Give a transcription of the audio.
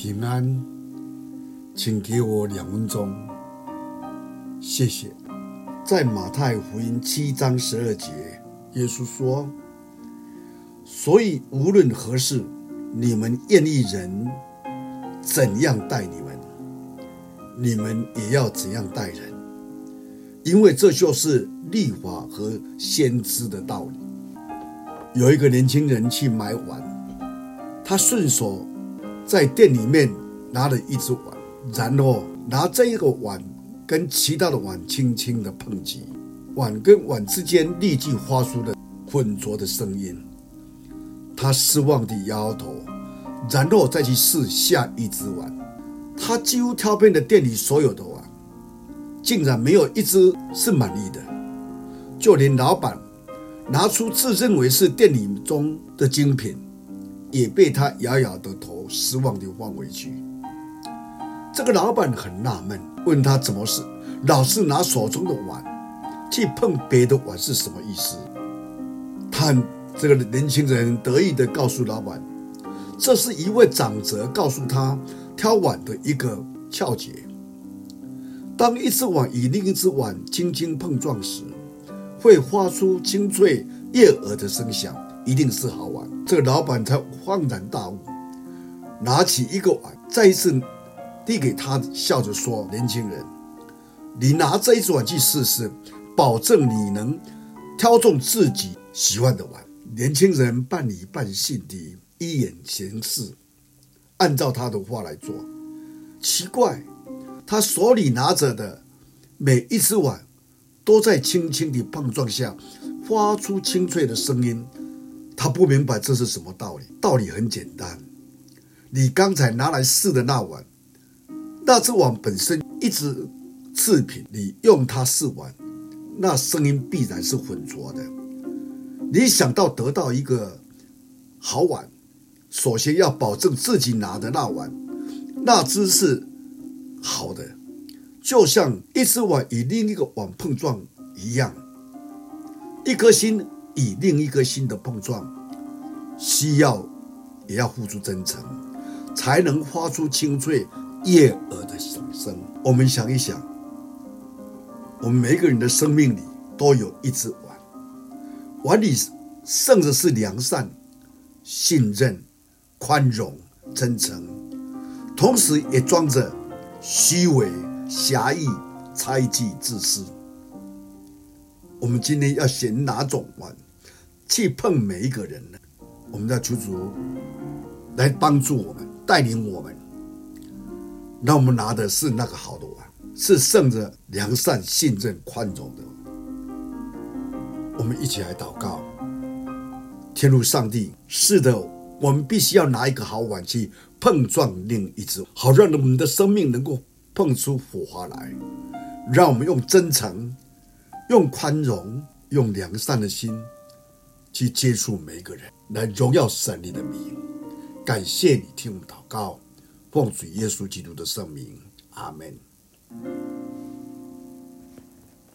平安，请给我两分钟，谢谢。在马太福音七章十二节，耶稣说：“所以无论何事，你们愿意人怎样待你们，你们也要怎样待人，因为这就是律法和先知的道理。”有一个年轻人去买碗，他顺手在店里面拿了一只碗，然后拿这一个碗。跟其他的碗轻轻的碰击，碗跟碗之间立即发出了混浊的声音。他失望地摇摇头，然后再去试下一只碗。他几乎挑遍了店里所有的碗，竟然没有一只是满意的。就连老板拿出自认为是店里中的精品，也被他摇摇的头失望地望回去。这个老板很纳闷，问他怎么是老是拿手中的碗去碰别的碗是什么意思？他这个年轻人得意地告诉老板，这是一位长者告诉他挑碗的一个窍诀。当一只碗与另一只碗轻轻碰撞时，会发出清脆悦耳的声响，一定是好碗。这个老板才恍然大悟，拿起一个碗，再一次。递给他，笑着说：“年轻人，你拿这一只碗去试试，保证你能挑中自己喜欢的碗。”年轻人半礼半信地依言行事，按照他的话来做。奇怪，他手里拿着的每一只碗都在轻轻的碰撞下发出清脆的声音。他不明白这是什么道理。道理很简单，你刚才拿来试的那碗。那只碗本身一直次品，你用它试碗，那声音必然是浑浊的。你想到得到一个好碗，首先要保证自己拿的那碗，那只是好的，就像一只碗与另一个碗碰撞一样，一颗心与另一颗心的碰撞，需要也要付出真诚，才能发出清脆。悦耳的响声。我们想一想，我们每一个人的生命里都有一只碗，碗里盛的是良善、信任、宽容、真诚，同时也装着虚伪、狭义、猜忌、自私。我们今天要选哪种碗去碰每一个人呢？我们要求主来帮助我们，带领我们。让我们拿的是那个好的碗，是盛着良善、信任、宽容的。我们一起来祷告，天父上帝，是的，我们必须要拿一个好碗去碰撞另一只，好让我们的生命能够碰出火花来。让我们用真诚、用宽容、用良善的心去接触每一个人，来荣耀神你的名。感谢你听我们祷告。奉主耶稣基督的圣名，阿门。